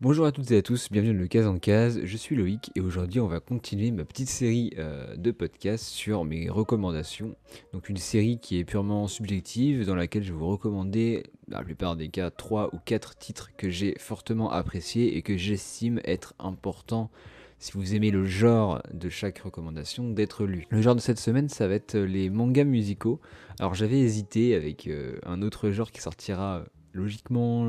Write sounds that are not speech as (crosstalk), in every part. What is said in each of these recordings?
Bonjour à toutes et à tous, bienvenue dans le Case en Case, je suis Loïc et aujourd'hui on va continuer ma petite série euh, de podcasts sur mes recommandations. Donc une série qui est purement subjective dans laquelle je vais vous recommander dans la plupart des cas 3 ou 4 titres que j'ai fortement appréciés et que j'estime être importants si vous aimez le genre de chaque recommandation d'être lu. Le genre de cette semaine ça va être les mangas musicaux. Alors j'avais hésité avec euh, un autre genre qui sortira euh, logiquement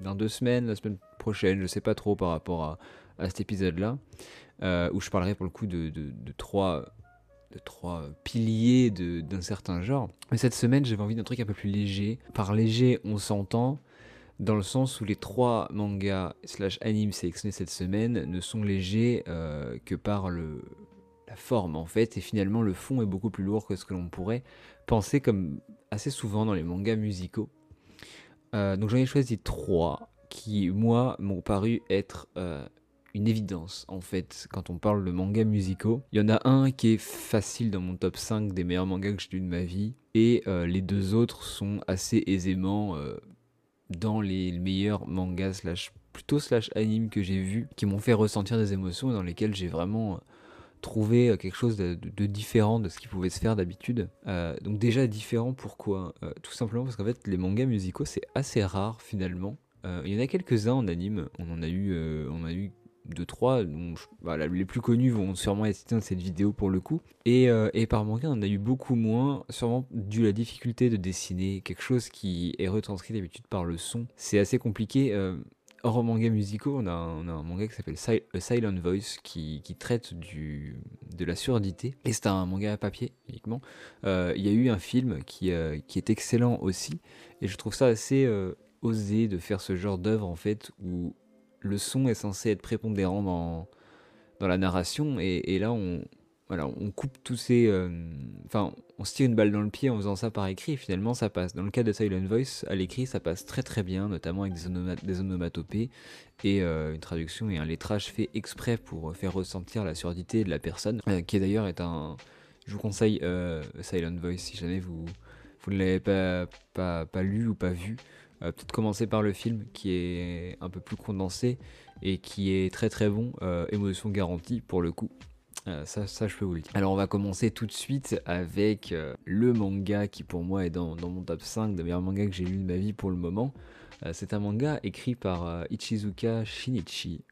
dans deux semaines, la semaine prochaine, je sais pas trop par rapport à, cet épisode-là, euh, où je parlerai pour le coup de, trois de trois piliers d'un certain genre. Mais cette semaine, j'avais envie d'un truc un peu plus léger. Par léger, on s'entend dans le sens où les trois mangas slash animes sélectionnés cette semaine ne sont légers euh, que par le, la forme en fait, et finalement le fond est beaucoup plus lourd que ce que l'on pourrait penser comme assez souvent dans les mangas musicaux. Euh, donc j'en ai choisi trois qui, moi, m'ont paru être euh, une évidence, en fait, quand on parle de mangas musicaux. Il y en a un qui est facile dans mon top 5 des meilleurs mangas que j'ai lu de ma vie, et euh, les deux autres sont assez aisément dans les meilleurs mangas slash plutôt slash anime que j'ai vus, qui m'ont fait ressentir des émotions dans lesquelles j'ai vraiment trouvé quelque chose de, différent de ce qui pouvait se faire d'habitude. donc déjà différent pourquoi Tout simplement parce qu'en fait les mangas musicaux c'est assez rare finalement euh, il y en a quelques-uns en anime. On en a eu, euh, on a eu deux trois. Donc, voilà, les plus connus vont sûrement être cités dans cette vidéo pour le coup. Et, euh, et par manga, on en a eu beaucoup moins, sûrement dû à la difficulté de dessiner quelque chose qui est retranscrit d'habitude par le son. C'est assez compliqué. Hors manga musicaux, on a, a un manga qui s'appelle Silent Voice qui, qui, traite du, de la surdité. Et c'est un manga à papier uniquement. Il y a eu un film qui, qui est excellent aussi. Et je trouve ça assez oser de faire ce genre d'œuvre en fait où le son est censé être prépondérant dans, dans la narration et, là on, on coupe tous ces... Euh, enfin, on se tire une balle dans le pied en faisant ça par écrit finalement ça passe. Dans le cas de Silent Voice, à l'écrit ça passe très très bien, notamment avec des, onomatopées et euh, une traduction et un lettrage fait exprès pour faire ressentir la surdité de la personne, euh, qui d'ailleurs est un... Je vous conseille Silent Voice si jamais vous, ne l'avez pas, pas, lu ou pas vu. Euh, peut-être commencer par le film qui est un peu plus condensé et qui est très très bon, euh, émotion garantie pour le coup. Euh, ça, je peux vous le dire. Alors, on va commencer tout de suite avec le manga qui, pour moi, est dans, mon top 5 des meilleurs mangas que j'ai lu de ma vie pour le moment. c'est un manga écrit par Ichizuka Shinichi,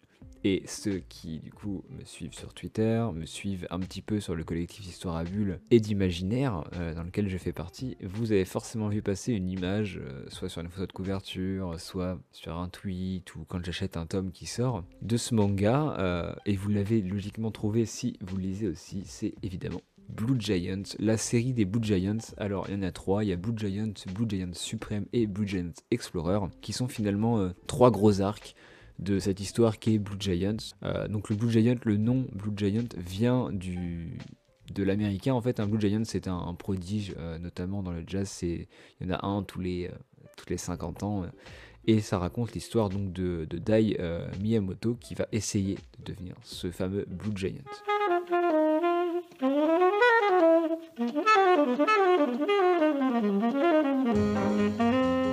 et ceux qui, du coup, me suivent sur Twitter, me suivent un petit peu sur le collectif Histoire à Bulle et d'Imaginaire, euh, dans lequel je fais partie, vous avez forcément vu passer une image, euh, soit sur une photo de couverture, soit sur un tweet, ou quand j'achète un tome qui sort, de ce manga, euh, et vous l'avez logiquement trouvé si vous lisez aussi, c'est évidemment Blue Giant, la série des Blue Giants. Alors, il y en a trois. Il y a Blue Giant, Blue Giant Supreme et Blue Giant Explorer, qui sont finalement trois gros arcs de cette histoire qui est Blue Giants. Euh, donc le Blue Giant, le nom Blue Giant vient du de l'américain en fait un Blue Giant c'est un, prodige euh, notamment dans le jazz il y en a un tous les euh, les 50 ans et ça raconte l'histoire donc de, de Dai Miyamoto qui va essayer de devenir ce fameux Blue Giant.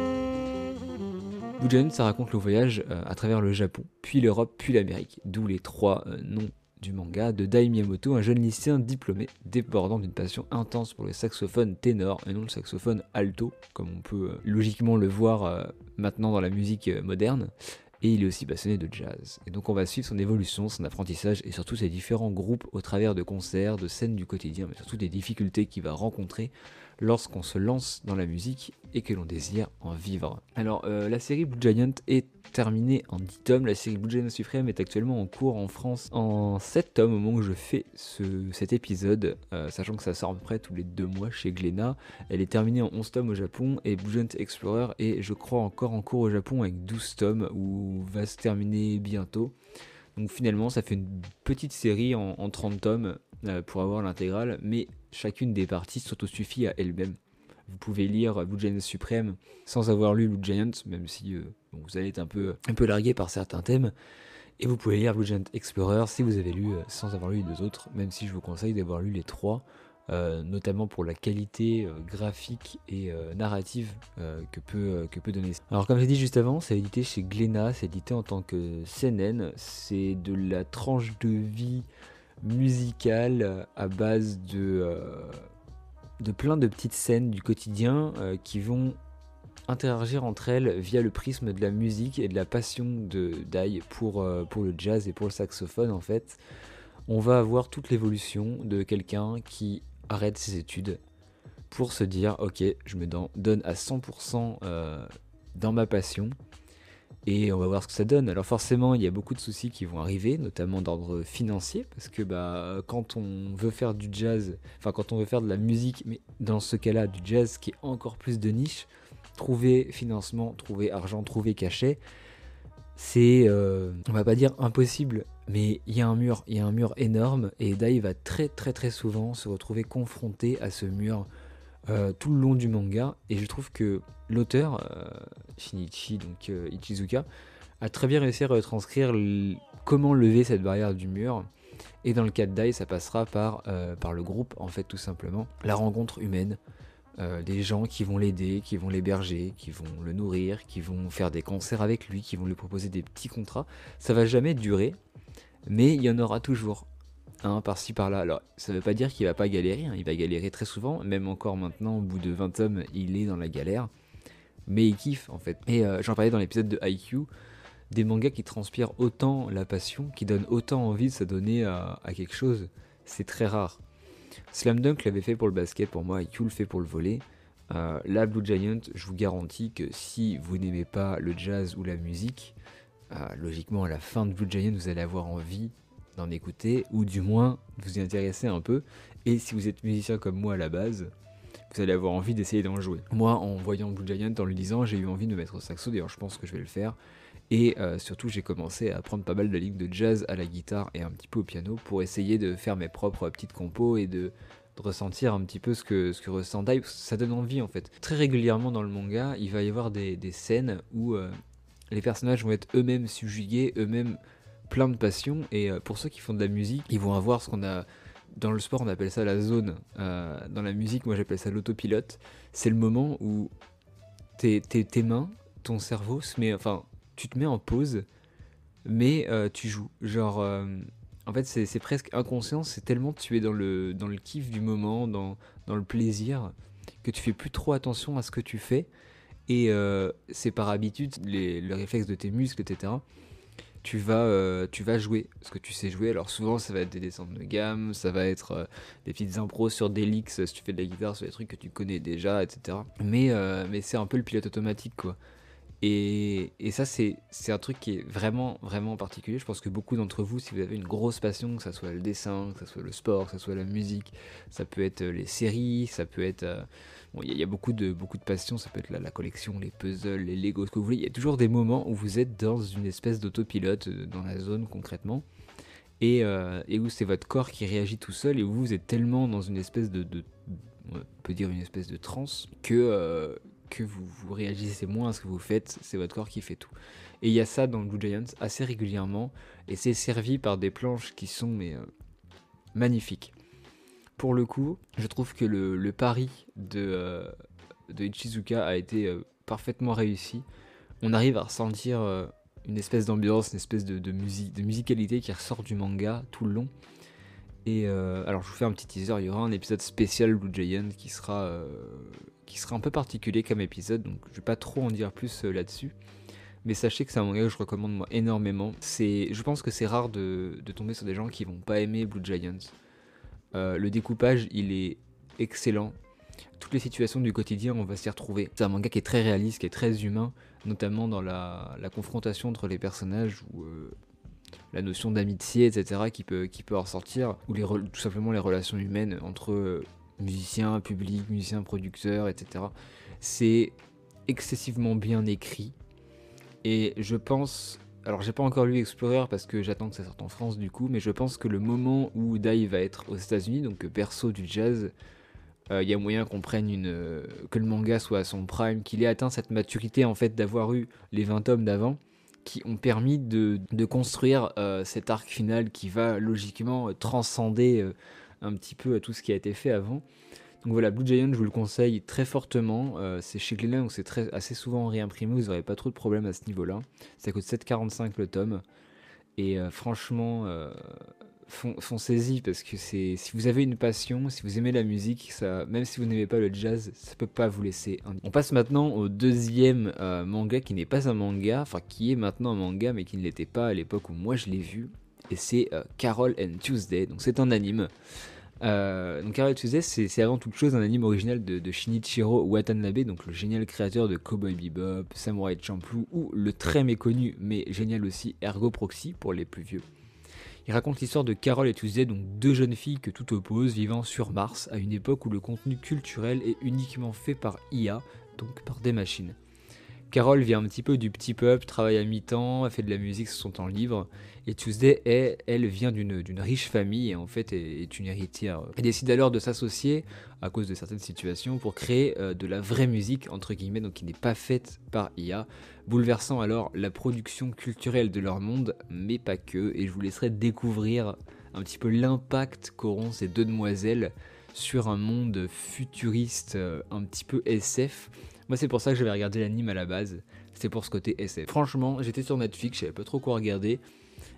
(laughs) Blue ça raconte le voyage euh, à travers le Japon, puis l'Europe, puis l'Amérique, d'où les trois euh, noms du manga de Dai Miyamoto, un jeune lycéen diplômé débordant d'une passion intense pour le saxophone ténor et non le saxophone alto, comme on peut euh, logiquement le voir maintenant dans la musique moderne. Et il est aussi passionné de jazz. Et donc on va suivre son évolution, son apprentissage et surtout ses différents groupes au travers de concerts, de scènes du quotidien, mais surtout des difficultés qu'il va rencontrer lorsqu'on se lance dans la musique et que l'on désire en vivre. Alors euh, la série Blue Giant est terminée en 10 tomes, la série Blue Giant Supreme est actuellement en cours en France en 7 tomes au moment où je fais cet épisode, euh, sachant que ça sort à peu près tous les 2 mois chez Glénat. Elle est terminée en 11 tomes au Japon et Blue Giant Explorer est je crois encore en cours au Japon avec 12 tomes où va se terminer bientôt. Donc finalement ça fait une petite série en, en 30 tomes euh, pour avoir l'intégrale, mais chacune des parties s'autosuffit à elle-même. Vous pouvez lire Blue Giant Supreme sans avoir lu Blue Giant, même si euh, vous allez être un peu, un peu largué par certains thèmes. Et vous pouvez lire Blue Giant Explorer si vous avez lu euh, sans avoir lu les deux autres, même si je vous conseille d'avoir lu les trois. notamment pour la qualité graphique et narrative que, peut, que peut donner. Alors comme j'ai dit juste avant, c'est édité chez Glénat, c'est édité en tant que CNN, c'est de la tranche de vie musicale à base de, de plein de petites scènes du quotidien qui vont interagir entre elles via le prisme de la musique et de la passion de Dai pour, pour le jazz et pour le saxophone en fait. On va avoir toute l'évolution de quelqu'un qui arrête ses études pour se dire ok je me donne à 100% euh, dans ma passion et on va voir ce que ça donne. Alors forcément il y a beaucoup de soucis qui vont arriver, notamment d'ordre financier, parce que bah, quand on veut faire du jazz, enfin quand on veut faire de la musique, mais dans ce cas-là du jazz qui est encore plus de niche, trouver financement, trouver argent, trouver cachet, c'est, euh, on va pas dire impossible, mais il y a un mur, il y a un mur énorme, et Dai va très très très souvent se retrouver confronté à ce mur euh, tout le long du manga, et je trouve que l'auteur, euh, Shinichi, donc Ichizuka, a très bien réussi à retranscrire comment lever cette barrière du mur, et dans le cas de Dai, ça passera par, par le groupe, en fait, tout simplement, la rencontre humaine, euh, des gens qui vont l'aider, qui vont l'héberger, qui vont le nourrir, qui vont faire des concerts avec lui, qui vont lui proposer des petits contrats. Ça va jamais durer, mais il y en aura toujours. Un par-ci par-là. Alors, ça ne veut pas dire qu'il va pas galérer, hein. il va galérer très souvent, même encore maintenant, au bout de 20 tomes, il est dans la galère. Mais il kiffe en fait. Et euh, j'en parlais dans l'épisode de IQ, des mangas qui transpirent autant la passion, qui donnent autant envie de se donner à quelque chose, c'est très rare. Slam Dunk l'avait fait pour le basket, pour moi, IQ le fait pour le volet. Euh, la Blue Giant, je vous garantis que si vous n'aimez pas le jazz ou la musique, euh, logiquement à la fin de Blue Giant, vous allez avoir envie d'en écouter, ou du moins vous y intéresser un peu. Et si vous êtes musicien comme moi à la base, vous allez avoir envie d'essayer d'en jouer. Moi, en voyant Blue Giant, en le lisant, j'ai eu envie de me mettre au saxo, d'ailleurs je pense que je vais le faire. Et euh, surtout, j'ai commencé à apprendre pas mal de lignes de jazz à la guitare et un petit peu au piano pour essayer de faire mes propres petites compos et de, ressentir un petit peu ce que, ce que ressent Dai. Ça donne envie en fait. Très régulièrement dans le manga, il va y avoir des, scènes où euh, les personnages vont être eux-mêmes subjugués, eux-mêmes pleins de passion. Et euh, pour ceux qui font de la musique, ils vont avoir ce qu'on a. Dans le sport, on appelle ça la zone. dans la musique, moi j'appelle ça l'autopilote. C'est le moment où tes, tes, tes mains, ton cerveau se met. Enfin, tu te mets en pause, mais euh, tu joues. Genre, euh, en fait, c'est presque inconscient, c'est tellement tu es dans le, dans le kiff du moment, dans, dans le plaisir, que tu fais plus trop attention à ce que tu fais. Et euh, c'est par habitude, les, le réflexe de tes muscles, etc. Tu vas, tu vas jouer ce que tu sais jouer. Alors souvent, ça va être des descentes de gamme, ça va être des petites impros sur des licks, si tu fais de la guitare, sur des trucs que tu connais déjà, etc. Mais, mais c'est un peu le pilote automatique, quoi. Et, ça, c'est un truc qui est vraiment, vraiment particulier. Je pense que beaucoup d'entre vous, si vous avez une grosse passion, que ce soit le dessin, que ce soit le sport, que ce soit la musique, ça peut être euh, les séries, ça peut être... Euh, il y, a beaucoup de, beaucoup de passions, ça peut être la, collection, les puzzles, les Legos, ce que vous voulez. Il y a toujours des moments où vous êtes dans une espèce d'autopilote, euh, dans la zone concrètement, et, où c'est votre corps qui réagit tout seul, et où vous êtes tellement dans une espèce de... on peut dire une espèce de transe, que que vous, vous réagissez moins à ce que vous faites, c'est votre corps qui fait tout. Et il y a ça dans Blue Giants assez régulièrement, et c'est servi par des planches qui sont mais, euh, magnifiques. Pour le coup, je trouve que le, pari de, euh, de Ichizuka a été euh, parfaitement réussi. On arrive à ressentir une espèce d'ambiance, une espèce de, musicalité qui ressort du manga tout le long. Et alors je vous fais un petit teaser, il y aura un épisode spécial Blue Giant qui sera un peu particulier comme épisode, donc je vais pas trop en dire plus euh, là-dessus. Mais sachez que c'est un manga que je recommande moi énormément. Je pense que c'est rare de, tomber sur des gens qui vont pas aimer Blue Giants. Euh, le découpage, il est excellent. Toutes les situations du quotidien, on va s'y retrouver. C'est un manga qui est très réaliste, qui est très humain, notamment dans la, confrontation entre les personnages ou euh, la notion d'amitié, etc., qui peut, qui peut ressortir, ou les, tout simplement les relations humaines entre musicien, public, musicien, producteur, etc. C'est excessivement bien écrit. Et je pense. Alors, j'ai pas encore lu Explorer parce que j'attends que ça sorte en France du coup, mais je pense que le moment où Dai va être aux États-Unis, donc perso du jazz, il euh, y a moyen qu'on prenne une. Euh, que le manga soit à son prime, qu'il ait atteint cette maturité en fait d'avoir eu les 20 tomes d'avant qui ont permis de, construire euh, cet arc final qui va logiquement transcender un petit peu tout ce qui a été fait avant. Donc voilà, Blue Giant, je vous le conseille très fortement. Euh, c'est chez Glénat, donc c'est très, assez souvent réimprimé. Vous n'aurez pas trop de problèmes à ce niveau-là. Ça coûte 7,45 le tome. Et euh, franchement, euh, foncez-y parce que c'est si vous avez une passion, si vous aimez la musique, ça, même si vous n'aimez pas le jazz, ça peut pas vous laisser. On passe maintenant au deuxième manga qui n'est pas un manga, enfin qui est maintenant un manga mais qui ne l'était pas à l'époque où moi je l'ai vu. Et c'est Carol and Tuesday. Donc c'est un anime. Euh, donc Carol Tuesday, c'est avant toute chose un anime original de, Shinichiro Watanabe, donc le génial créateur de Cowboy Bebop, Samurai Champloo ou le très méconnu mais génial aussi Ergo Proxy pour les plus vieux. Il raconte l'histoire de Carol et Tuesday, donc deux jeunes filles que tout oppose, vivant sur Mars à une époque où le contenu culturel est uniquement fait par IA, donc par des machines. Carol vient un petit peu du petit peuple, travaille à mi-temps, fait de la musique sur son temps libre. Et Tuesday, elle, vient d'une riche famille et en fait est, une héritière. Elle décide alors de s'associer à cause de certaines situations pour créer euh, de la vraie musique, entre guillemets, donc qui n'est pas faite par IA, bouleversant alors la production culturelle de leur monde, mais pas que. Et je vous laisserai découvrir un petit peu l'impact qu'auront ces deux demoiselles sur un monde futuriste euh, un petit peu SF moi, c'est pour ça que j'avais regardé l'anime à la base. C'était pour ce côté SF. Franchement, j'étais sur Netflix, je savais pas trop quoi regarder.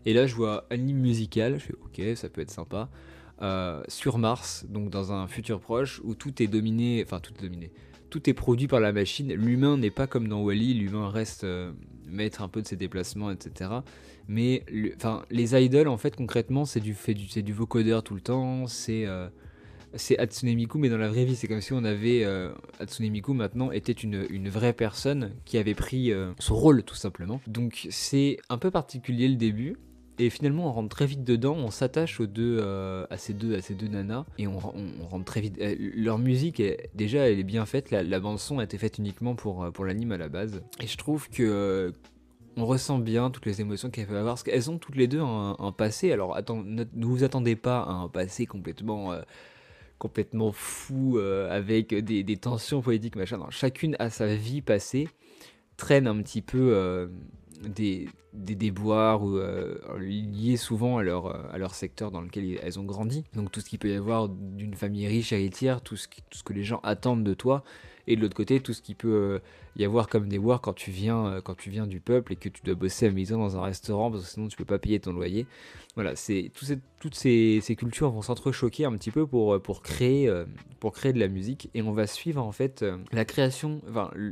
Et là, je vois anime musical. Je fais ok, ça peut être sympa. Euh, sur Mars, donc dans un futur proche où tout est dominé, enfin tout est dominé, tout est produit par la machine. L'humain n'est pas comme dans Wally, l'humain reste euh, maître un peu de ses déplacements, etc. Mais les idols, en fait, concrètement, c'est du vocodeur tout le temps, c'est euh, c'est Hatsune Miku, mais dans la vraie vie, c'est comme si on avait. Euh, Hatsune Miku maintenant était une, une, vraie personne qui avait pris euh, son rôle, tout simplement. Donc c'est un peu particulier le début. Et finalement, on rentre très vite dedans, on s'attache aux deux, euh, à ces deux, à ces deux nanas, et on, rentre très vite. Leur musique, est, déjà, elle est bien faite. La, bande son a été faite uniquement pour, pour l'anime à la base. Et je trouve que on ressent bien toutes les émotions qu'elles peuvent avoir, parce qu'elles ont toutes les deux un, passé. Alors, ne, vous attendez pas à un passé complètement complètement fou euh, avec des, tensions politiques, machin. chacune a sa vie passée, traîne un petit peu euh, des, déboires euh, liés souvent à leur, à leur secteur dans lequel elles ont grandi. Donc tout ce qu'il peut y avoir d'une famille riche, héritière, tout ce, tout ce que les gens attendent de toi, et de l'autre côté tout ce qui peut euh, y avoir comme des quand tu viens euh, quand tu viens du peuple et que tu dois bosser à maison dans un restaurant parce que sinon tu peux pas payer ton loyer. Voilà c'est toutes ces, cultures vont s'entrechoquer un petit peu pour euh, créer pour créer de la musique. Et on va suivre en fait la création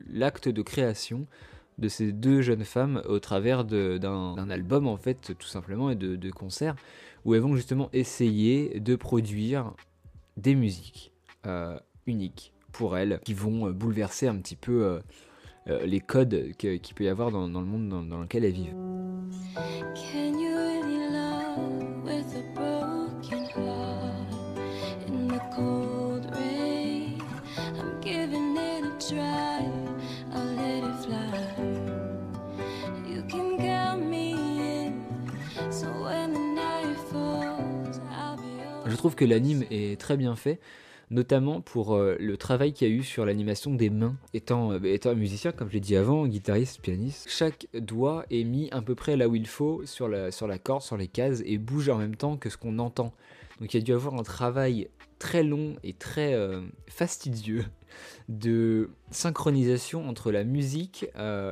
l'acte de création de ces deux jeunes femmes au travers d'un album en fait tout simplement et de, concerts où elles vont justement essayer de produire des musiques uniques pour elles, qui vont euh, bouleverser un petit peu euh, euh, les codes qu'il peut y avoir dans, le monde dans, lequel elles vivent. Trouve que l'anime est très bien fait notamment pour euh, le travail qu'il y a eu sur l'animation des mains. Étant, euh, musicien, comme je l'ai dit avant, guitariste, pianiste, chaque doigt est mis à peu près là où il faut sur la, corde, sur les cases, et bouge en même temps que ce qu'on entend. Donc il y a dû avoir un travail très long et très euh, fastidieux de synchronisation entre la musique,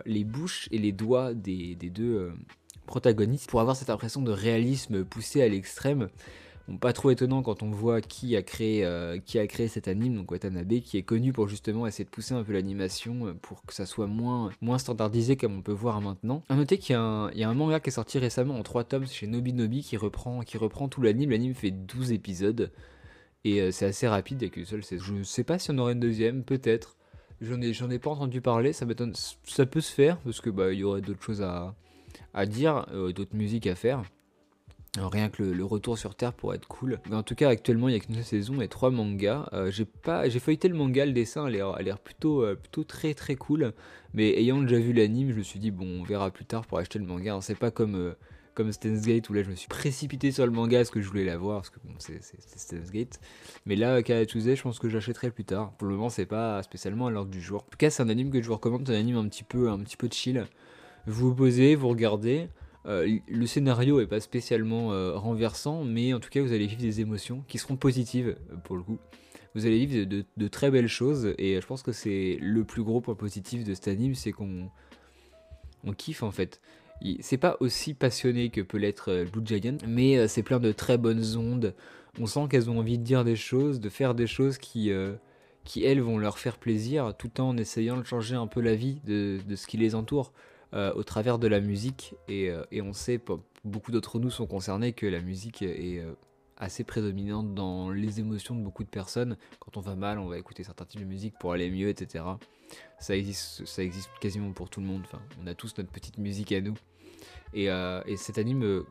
les bouches et les doigts des, des deux protagonistes pour avoir cette impression de réalisme poussé à l'extrême pas trop étonnant quand on voit qui a créé, euh, qui a créé cet anime, donc Watanabe, qui est connu pour justement essayer de pousser un peu l'animation euh, pour que ça soit moins, standardisé comme on peut voir maintenant. A noter qu'il y, a un manga qui est sorti récemment en 3 tomes chez Nobi Nobi qui reprend, qui reprend tout l'anime. L'anime fait 12 épisodes et euh, c'est assez rapide avec une seule. Je sais pas si on aurait une deuxième, peut-être. J'en ai, pas entendu parler, ça m'étonne. Ça peut se faire parce que bah y aurait d'autres choses à, à dire, d'autres musiques à faire rien que le, retour sur Terre pourrait être cool. Mais en tout cas, actuellement, il y a qu'une saison et trois mangas. Euh, j'ai pas, j'ai feuilleté le manga, le dessin a l'air plutôt, euh, plutôt très très cool. Mais ayant déjà vu l'anime, je me suis dit, bon, on verra plus tard pour acheter le manga. C'est pas comme, euh, comme Gate où là, je me suis précipité sur le manga parce que je voulais l'avoir, parce que bon, c'est Steins Gate. Mais là, Karatsuze, je pense que j'achèterai plus tard. Pour le moment, c'est pas spécialement à l'ordre du jour. En tout cas, c'est un anime que je vous recommande, c'est un anime un petit peu, un petit peu chill. Vous vous posez, vous regardez. Euh, le scénario est pas spécialement euh, renversant, mais en tout cas, vous allez vivre des émotions qui seront positives euh, pour le coup. Vous allez vivre de, très belles choses, et je pense que c'est le plus gros point positif de cet anime, c'est qu'on on kiffe en fait. C'est pas aussi passionné que peut l'être Blue Giant, mais c'est plein de très bonnes ondes. On sent qu'elles ont envie de dire des choses, de faire des choses qui, qui elles vont leur faire plaisir, tout en essayant de changer un peu la vie de, de ce qui les entoure. Euh, au travers de la musique. Et, euh, et on sait, beaucoup d'entre nous sont concernés, que la musique est euh, assez prédominante dans les émotions de beaucoup de personnes. Quand on va mal, on va écouter certains types de musique pour aller mieux, etc. Ça existe, ça existe quasiment pour tout le monde. Enfin, on a tous notre petite musique à nous. Et, et cet anime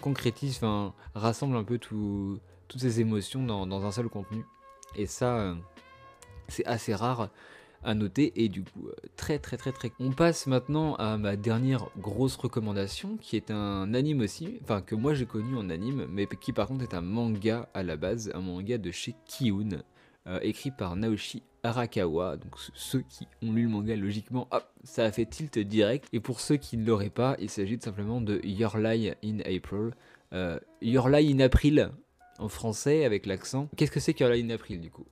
concrétise, enfin, rassemble un peu tout, toutes ces émotions dans, dans, un seul contenu. Et ça, c'est assez rare à noter. Et du coup euh, très très très très. On passe maintenant à ma dernière grosse recommandation qui est un anime aussi enfin que moi j'ai connu en anime mais qui par contre est un manga à la base un manga de chez Kiun euh, écrit par Naoshi Arakawa. Donc ceux qui ont lu le manga logiquement hop ça a fait tilt direct. Et pour ceux qui ne l'auraient pas il s'agit simplement de Your Lie in April. Euh, Your Lie in April en français avec l'accent. Qu'est-ce que c'est Your Lie in April du coup?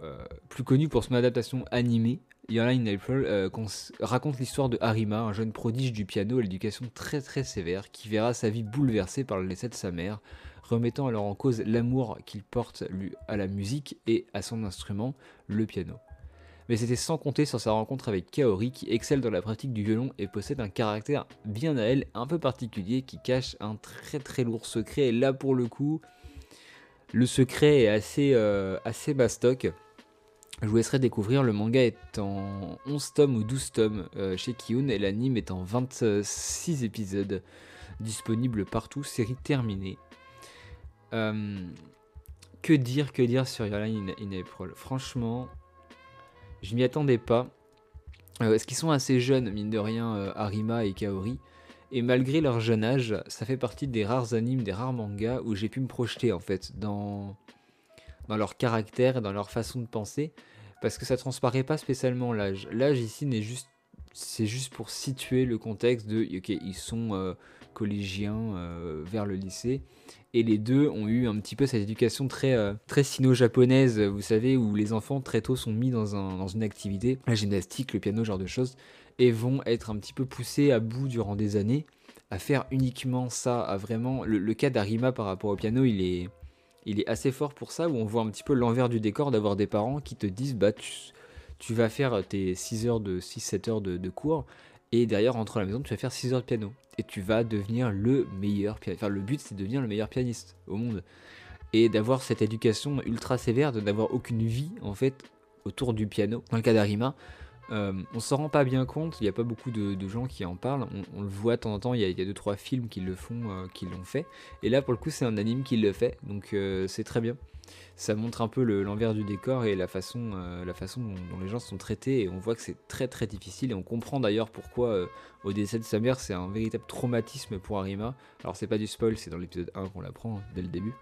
Plus connu pour son adaptation animée Your April euh, raconte l'histoire de Harima, un jeune prodige du piano à l'éducation très très sévère, qui verra sa vie bouleversée par le décès de sa mère, remettant alors en cause l'amour qu'il porte à la musique et à son instrument, le piano. Mais c'était sans compter sur sa rencontre avec Kaori, qui excelle dans la pratique du violon et possède un caractère bien à elle, un peu particulier, qui cache un très très lourd secret. Et là pour le coup, le secret est assez, euh, assez bastoc. Je vous laisserai découvrir, le manga est en 11 tomes ou 12 tomes euh, chez Kiun et l'anime est en 26 épisodes disponibles partout, série terminée. Euh, que dire, que dire sur Your Line in, April? Franchement, je m'y attendais pas. Euh, ce qu'ils sont assez jeunes, mine de rien, Arima et Kaori? Et malgré leur jeune âge, ça fait partie des rares animes, des rares mangas où j'ai pu me projeter en fait dans, dans leur caractère et dans leur façon de penser parce que ça transparaît pas spécialement l'âge. L'âge ici n'est juste c'est juste pour situer le contexte de ok ils sont euh, collégiens euh, vers le lycée et les deux ont eu un petit peu cette éducation très euh, très sino-japonaise vous savez où les enfants très tôt sont mis dans, un, dans une activité la gymnastique le piano genre de choses et vont être un petit peu poussés à bout durant des années à faire uniquement ça à vraiment le, le cas d'Arima par rapport au piano il est il est assez fort pour ça, où on voit un petit peu l'envers du décor d'avoir des parents qui te disent bah tu, vas faire tes 6 heures de 6-7 heures de, cours, et derrière, entre à la maison, tu vas faire 6 heures de piano. Et tu vas devenir le meilleur pianiste. Enfin, le but, c'est de devenir le meilleur pianiste au monde. Et d'avoir cette éducation ultra sévère, de n'avoir aucune vie, en fait, autour du piano. Dans le cas d'Arima, euh, on s'en rend pas bien compte, il n'y a pas beaucoup de, gens qui en parlent. On, le voit de temps en temps, il y a 2-3 films qui le font, euh, qui l'ont fait. Et là, pour le coup, c'est un anime qui le fait, donc euh, c'est très bien. Ça montre un peu l'envers du décor et la façon, façon dont, les gens sont traités. Et on voit que c'est très très difficile. Et on comprend d'ailleurs pourquoi, au décès de sa mère, c'est un véritable traumatisme pour Arima. Alors, c'est pas du spoil, c'est dans l'épisode 1 qu'on l'apprend hein, dès le début.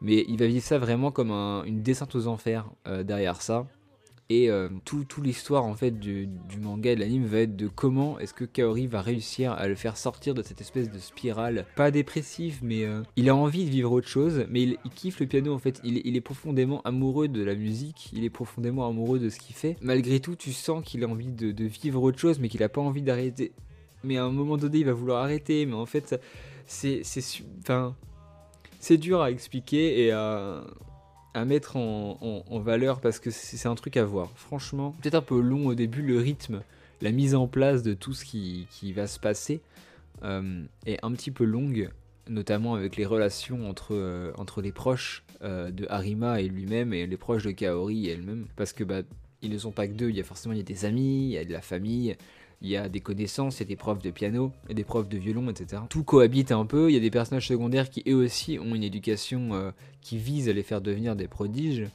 Mais il va vivre ça vraiment comme une descente aux enfers derrière ça. Et euh, tout, l'histoire en fait du, manga et de l'anime va être de comment est-ce que Kaori va réussir à le faire sortir de cette espèce de spirale, pas dépressive, mais euh, il a envie de vivre autre chose, mais il, kiffe le piano en fait, il, est profondément amoureux de la musique, il est profondément amoureux de ce qu'il fait. Malgré tout, tu sens qu'il a envie de, vivre autre chose, mais qu'il a pas envie d'arrêter. Mais à un moment donné, il va vouloir arrêter, mais en fait, c'est, c'est, enfin, c'est dur à expliquer et à à mettre en, valeur parce que c'est un truc à voir. Franchement, peut-être un peu long au début, le rythme, la mise en place de tout ce qui, va se passer euh, est un petit peu longue, notamment avec les relations entre, euh, entre les proches euh, de Harima et lui-même et les proches de Kaori elle-même. Parce que bah, ils ne sont pas que deux, il y a forcément il y a des amis, il y a de la famille, il y a des connaissances, il y a des profs de piano, il des profs de violon, etc. Tout cohabite un peu, il y a des personnages secondaires qui eux aussi ont une éducation euh, qui vise à les faire devenir des prodiges.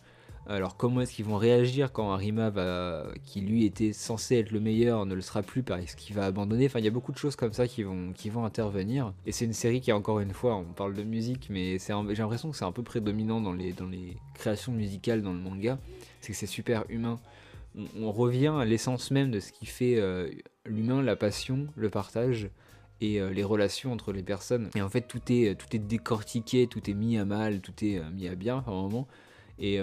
Alors comment est-ce qu'ils vont réagir quand Arima va, qui lui était censé être le meilleur, ne le sera plus parce qu'il va abandonner? Enfin, il y a beaucoup de choses comme ça qui vont, qui vont intervenir. Et c'est une série qui, encore une fois, on parle de musique, mais j'ai l'impression que c'est un peu prédominant dans les, dans les créations musicales dans le manga. C'est que c'est super humain. On, revient à l'essence même de ce qui fait euh, l'humain, la passion, le partage. et les relations entre les personnes. Et en fait, tout est, tout est décortiqué, tout est mis à mal, tout est mis à bien par moment. Et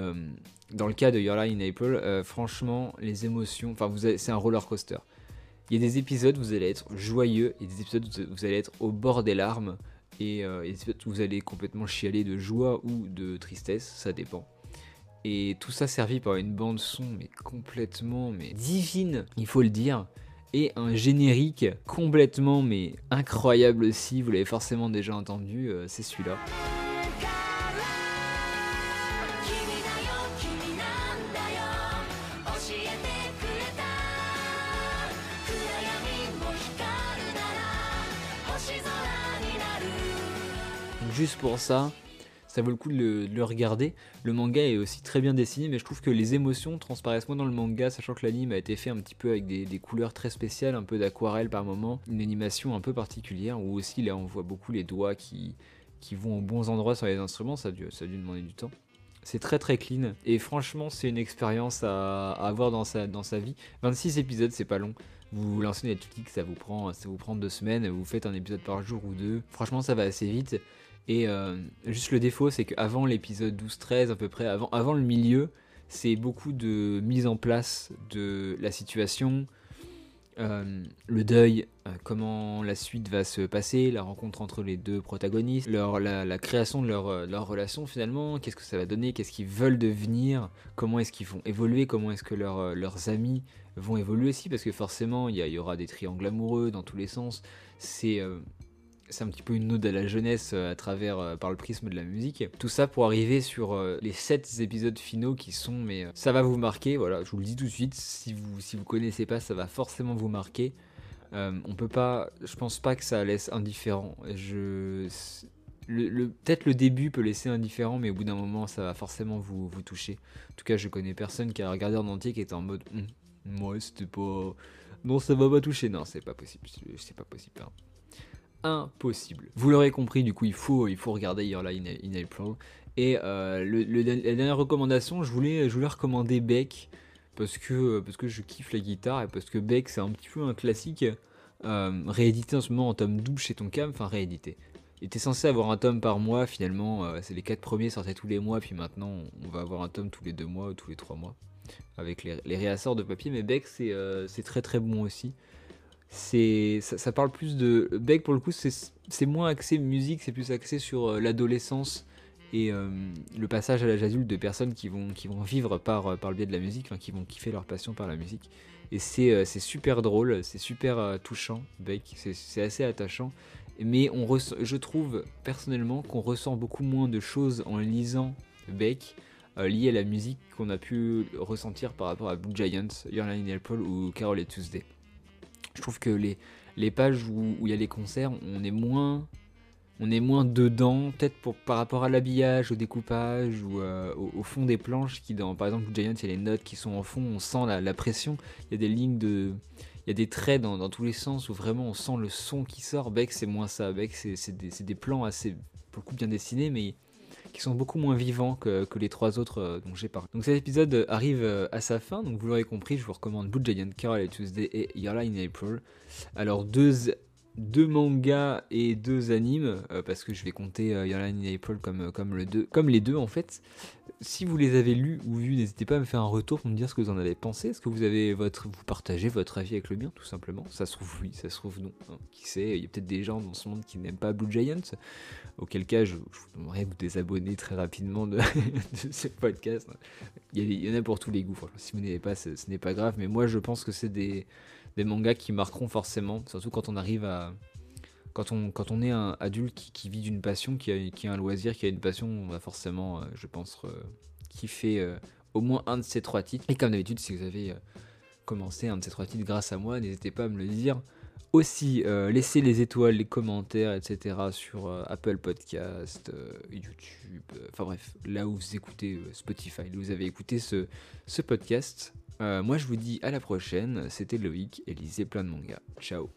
dans le cas de Your Lie in April, franchement, les émotions, enfin, c'est un roller coaster. Il y a des épisodes où vous allez être joyeux et des épisodes où vous allez être au bord des larmes et, euh, des épisodes où vous allez complètement chialer de joie ou de tristesse, ça dépend. Et tout ça servi par une bande son mais complètement mais divine, il faut le dire, et un générique complètement mais incroyable aussi, vous l'avez forcément déjà entendu, euh, c'est celui-là. juste pour ça, ça vaut le coup de le, regarder. Le manga est aussi très bien dessiné, mais je trouve que les émotions transparaissent moins dans le manga, sachant que l'anime a été fait un petit peu avec des, couleurs très spéciales, un peu d'aquarelle par moment, une animation un peu particulière, où aussi là on voit beaucoup les doigts qui, qui vont aux bons endroits sur les instruments, ça a dû, ça a dû demander du temps. C'est très très clean et franchement c'est une expérience à, avoir dans sa, dans sa vie. 26 épisodes c'est pas long. Vous lancez Netflix, ça vous prend ça vous prend deux semaines, vous faites un épisode par jour ou deux. Franchement ça va assez vite. Et euh, juste le défaut, c'est qu'avant l'épisode 12-13, à peu près, avant, avant le milieu, c'est beaucoup de mise en place de la situation, euh, le deuil, euh, comment la suite va se passer, la rencontre entre les deux protagonistes, leur, la, création de leur, leur relation finalement, qu'est-ce que ça va donner, qu'est-ce qu'ils veulent devenir, comment est-ce qu'ils vont évoluer, comment est-ce que leurs amis vont évoluer aussi, parce que forcément il y, y, aura des triangles amoureux dans tous les sens. C'est c'est un petit peu une ode à la jeunesse euh, à travers euh, par le prisme de la musique. Tout ça pour arriver sur euh, les 7 épisodes finaux qui sont mais ça va vous marquer, voilà, je vous le dis tout de suite, si vous si vous connaissez pas, ça va forcément vous marquer. on peut pas je pense pas que ça laisse indifférent. Je peut-être le début peut laisser indifférent, mais au bout d'un moment, ça va forcément vous, toucher. En tout cas, je connais personne qui a regardé en entier qui était en mode, hum, moi, c'était pas, non, ça va pas toucher. Non, c'est pas possible, c'est pas possible. Impossible. Vous l'aurez compris, du coup, il faut, il faut regarder Your Lie in, April. Et euh, la dernière recommandation, je voulais, je voulais recommander Beck parce que, parce que je kiffe la guitare et parce que Beck, c'est un petit peu un classique euh, réédité en ce moment en tome double chez Tonkam, enfin réédité. Il était censé avoir un tome par mois, finalement, euh, c'est les quatre premiers sortaient tous les mois, puis maintenant on va avoir un tome tous les deux mois ou tous les trois mois avec les, les réassorts de papier. Mais Beck, c'est très très bon aussi ça, parle plus de Beck pour le coup c'est moins axé musique c'est plus axé sur euh, l'adolescence et euh, le passage à l'âge adulte de personnes qui vont vivre par euh, par le biais de la musique qui vont kiffer leur passion par la musique et c'est super drôle c'est super touchant Beck c'est assez attachant mais je trouve personnellement qu'on ressent beaucoup moins de choses en lisant Beck liées à la musique qu'on a pu ressentir par rapport à Blue Giants, Your Line April ou Carol et Tuesday. Je trouve que les, les pages où il y a les concerts, on est moins, on est moins dedans, peut-être pour, par rapport à l'habillage, au découpage ou euh, au, fond des planches. Qui dans, par exemple, Giant, il y a les notes qui sont en fond, on sent la, pression. Il y a des lignes de. Il y a des traits dans, tous les sens où vraiment on sent le son qui sort. Beck, c'est moins ça. Beck, c'est des, des, plans assez, beaucoup bien dessinés, mais qui sont beaucoup moins vivants que, les trois autres euh, dont j'ai parlé. Donc cet épisode arrive euh, à sa fin, donc vous l'aurez compris, je vous recommande Blue Giant, Carol et Tuesday et Your Line in April. Alors deux, deux mangas et deux animes, euh, parce que je vais compter Line in April comme, comme les deux en fait si vous les avez lus ou vus, n'hésitez pas à me faire un retour pour me dire ce que vous en avez pensé. Est-ce que vous avez votre, vous partagez votre avis avec le mien, tout simplement? Ça se trouve oui, ça se trouve non. Hein. Qui sait? Il y a peut-être des gens dans ce monde qui n'aiment pas Blue Giant. Auquel cas, je, vous demanderais de vous désabonner très rapidement de, (laughs) ce podcast. Il y, en a pour tous les goûts. Si vous n'avez pas, ce, n'est pas grave. Mais moi, je pense que c'est des mangas qui marqueront forcément, surtout quand on arrive à quand on, quand on est un adulte qui, vit d'une passion, qui a, qui a, un loisir, qui a une passion, on va forcément, euh, je pense, euh, kiffer euh, au moins un de ces trois titres. Et comme d'habitude, si vous avez commencé un de ces trois titres grâce à moi, n'hésitez pas à me le dire. Aussi, laissez les étoiles, les commentaires, etc. sur Apple Podcast, YouTube, enfin bref, là où vous écoutez Spotify, là où vous avez écouté ce, ce podcast. moi, je vous dis à la prochaine. C'était Loïc et lisez plein de mangas. Ciao